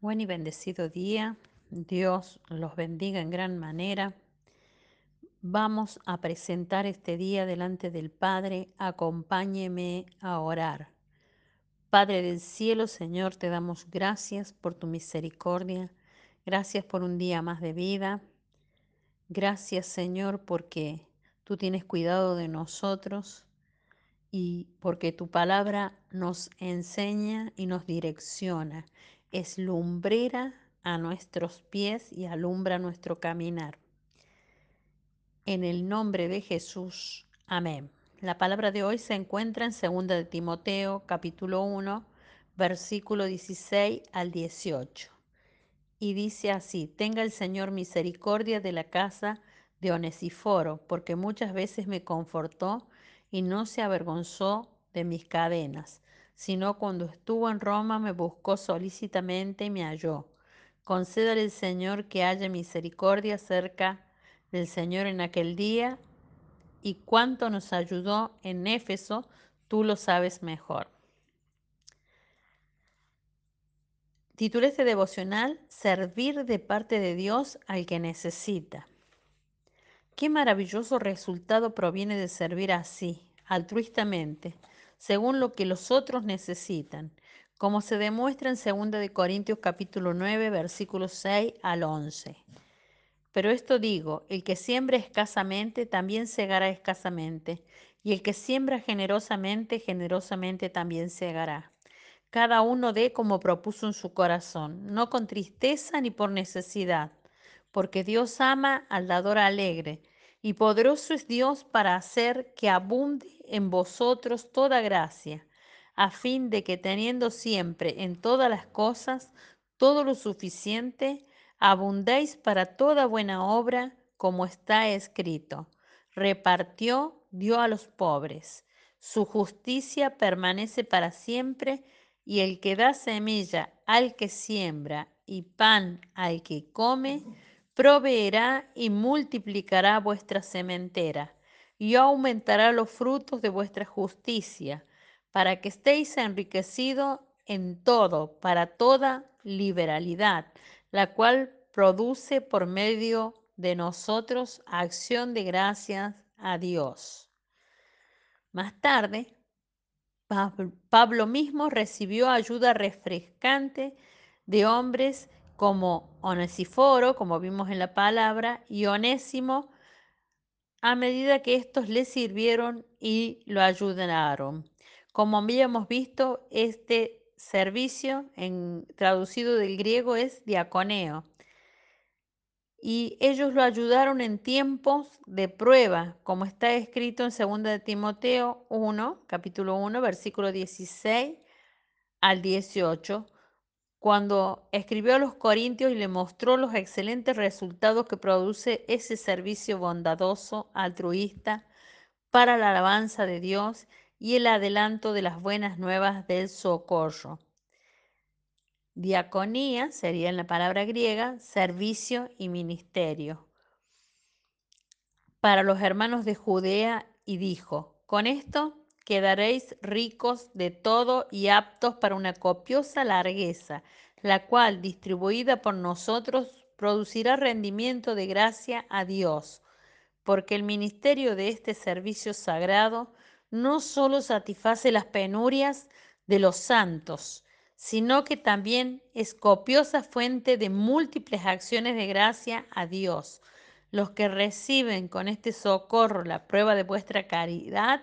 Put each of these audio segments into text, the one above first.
Buen y bendecido día. Dios los bendiga en gran manera. Vamos a presentar este día delante del Padre. Acompáñeme a orar. Padre del cielo, Señor, te damos gracias por tu misericordia. Gracias por un día más de vida. Gracias, Señor, porque tú tienes cuidado de nosotros y porque tu palabra nos enseña y nos direcciona. Es lumbrera a nuestros pies y alumbra nuestro caminar. En el nombre de Jesús. Amén. La palabra de hoy se encuentra en 2 de Timoteo, capítulo 1, versículo 16 al 18. Y dice así, tenga el Señor misericordia de la casa de Onesiforo, porque muchas veces me confortó y no se avergonzó de mis cadenas, sino cuando estuvo en Roma me buscó solícitamente y me halló. Concédale el Señor que haya misericordia cerca del Señor en aquel día y cuánto nos ayudó en Éfeso, tú lo sabes mejor. Titulé este devocional Servir de parte de Dios al que necesita. Qué maravilloso resultado proviene de servir así, altruistamente, según lo que los otros necesitan, como se demuestra en 2 de Corintios capítulo 9, versículos 6 al 11. Pero esto digo, el que siembra escasamente también segará escasamente, y el que siembra generosamente, generosamente también segará. Cada uno dé como propuso en su corazón, no con tristeza ni por necesidad, porque Dios ama al dador alegre y poderoso es Dios para hacer que abunde en vosotros toda gracia, a fin de que teniendo siempre en todas las cosas todo lo suficiente, abundéis para toda buena obra, como está escrito. Repartió, dio a los pobres. Su justicia permanece para siempre, y el que da semilla al que siembra y pan al que come, proveerá y multiplicará vuestra sementera y aumentará los frutos de vuestra justicia, para que estéis enriquecidos en todo, para toda liberalidad, la cual produce por medio de nosotros acción de gracias a Dios. Más tarde, Pablo mismo recibió ayuda refrescante de hombres como Onesiforo, como vimos en la palabra, y Onésimo, a medida que estos le sirvieron y lo ayudaron. Como habíamos visto, este servicio, traducido del griego, es diaconeo. Y ellos lo ayudaron en tiempos de prueba, como está escrito en 2 de Timoteo 1, capítulo 1, versículo 16 al 18 cuando escribió a los Corintios y le mostró los excelentes resultados que produce ese servicio bondadoso, altruista, para la alabanza de Dios y el adelanto de las buenas nuevas del socorro. Diaconía sería en la palabra griega servicio y ministerio. Para los hermanos de Judea y dijo, con esto quedaréis ricos de todo y aptos para una copiosa largueza, la cual, distribuida por nosotros, producirá rendimiento de gracia a Dios, porque el ministerio de este servicio sagrado no solo satisface las penurias de los santos, sino que también es copiosa fuente de múltiples acciones de gracia a Dios. Los que reciben con este socorro la prueba de vuestra caridad,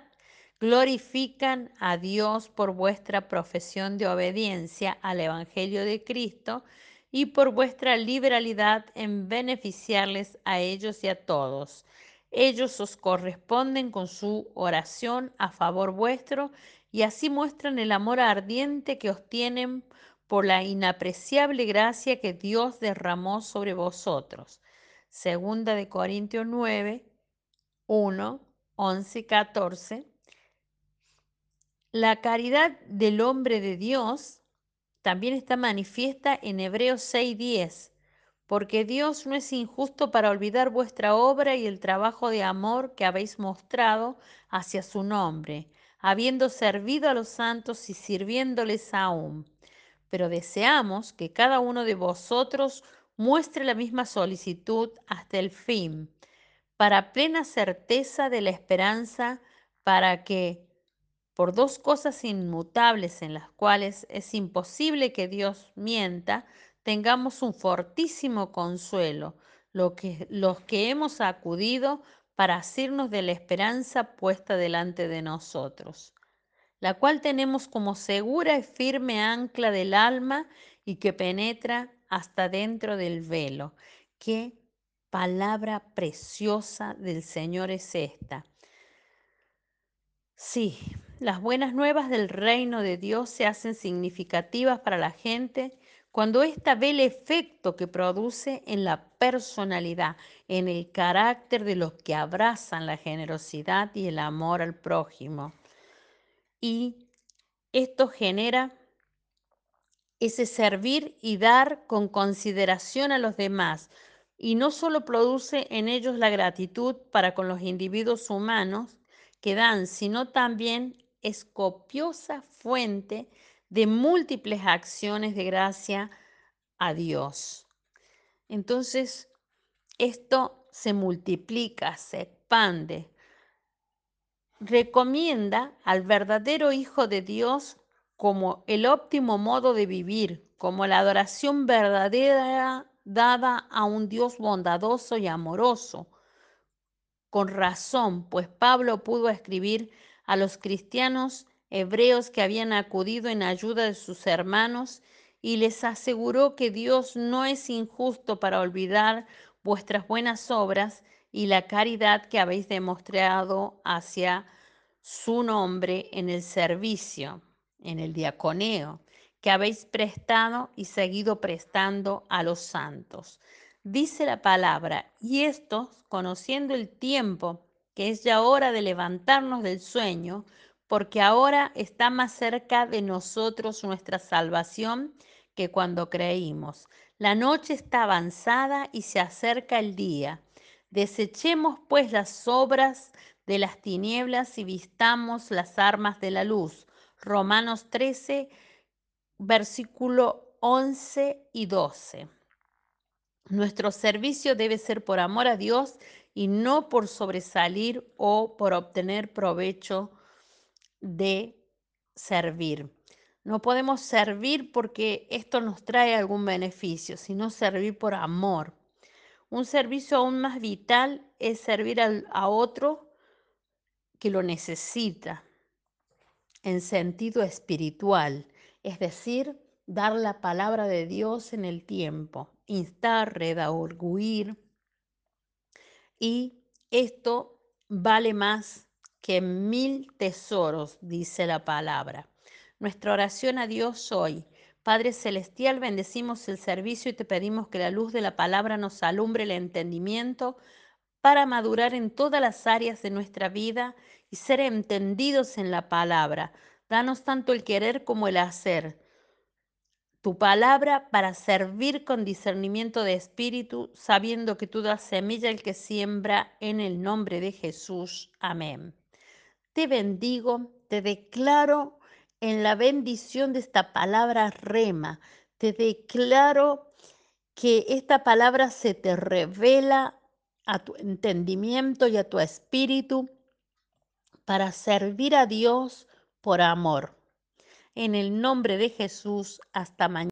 glorifican a Dios por vuestra profesión de obediencia al Evangelio de Cristo y por vuestra liberalidad en beneficiarles a ellos y a todos. Ellos os corresponden con su oración a favor vuestro y así muestran el amor ardiente que os tienen por la inapreciable gracia que Dios derramó sobre vosotros. Segunda de Corintios 9, 1, 11 y 14 la caridad del hombre de Dios también está manifiesta en Hebreos 6:10, porque Dios no es injusto para olvidar vuestra obra y el trabajo de amor que habéis mostrado hacia su nombre, habiendo servido a los santos y sirviéndoles aún. pero deseamos que cada uno de vosotros muestre la misma solicitud hasta el fin, para plena certeza de la esperanza, para que, por dos cosas inmutables en las cuales es imposible que Dios mienta, tengamos un fortísimo consuelo, lo que, los que hemos acudido para asirnos de la esperanza puesta delante de nosotros, la cual tenemos como segura y firme ancla del alma y que penetra hasta dentro del velo. Qué palabra preciosa del Señor es esta. Sí, las buenas nuevas del reino de Dios se hacen significativas para la gente cuando ésta ve el efecto que produce en la personalidad, en el carácter de los que abrazan la generosidad y el amor al prójimo. Y esto genera ese servir y dar con consideración a los demás. Y no solo produce en ellos la gratitud para con los individuos humanos que dan, sino también es copiosa fuente de múltiples acciones de gracia a Dios. Entonces, esto se multiplica, se expande. Recomienda al verdadero Hijo de Dios como el óptimo modo de vivir, como la adoración verdadera dada a un Dios bondadoso y amoroso. Con razón, pues Pablo pudo escribir a los cristianos hebreos que habían acudido en ayuda de sus hermanos y les aseguró que Dios no es injusto para olvidar vuestras buenas obras y la caridad que habéis demostrado hacia su nombre en el servicio, en el diaconeo, que habéis prestado y seguido prestando a los santos. Dice la palabra, y estos, conociendo el tiempo, que es ya hora de levantarnos del sueño, porque ahora está más cerca de nosotros nuestra salvación que cuando creímos. La noche está avanzada y se acerca el día. Desechemos pues las obras de las tinieblas y vistamos las armas de la luz. Romanos 13, versículo 11 y 12. Nuestro servicio debe ser por amor a Dios y no por sobresalir o por obtener provecho de servir. No podemos servir porque esto nos trae algún beneficio, sino servir por amor. Un servicio aún más vital es servir a otro que lo necesita en sentido espiritual, es decir, dar la palabra de Dios en el tiempo, instar, redarguir. Y esto vale más que mil tesoros, dice la palabra. Nuestra oración a Dios hoy. Padre Celestial, bendecimos el servicio y te pedimos que la luz de la palabra nos alumbre el entendimiento para madurar en todas las áreas de nuestra vida y ser entendidos en la palabra. Danos tanto el querer como el hacer tu palabra para servir con discernimiento de espíritu, sabiendo que tú das semilla al que siembra en el nombre de Jesús. Amén. Te bendigo, te declaro en la bendición de esta palabra rema, te declaro que esta palabra se te revela a tu entendimiento y a tu espíritu para servir a Dios por amor. En el nombre de Jesús, hasta mañana.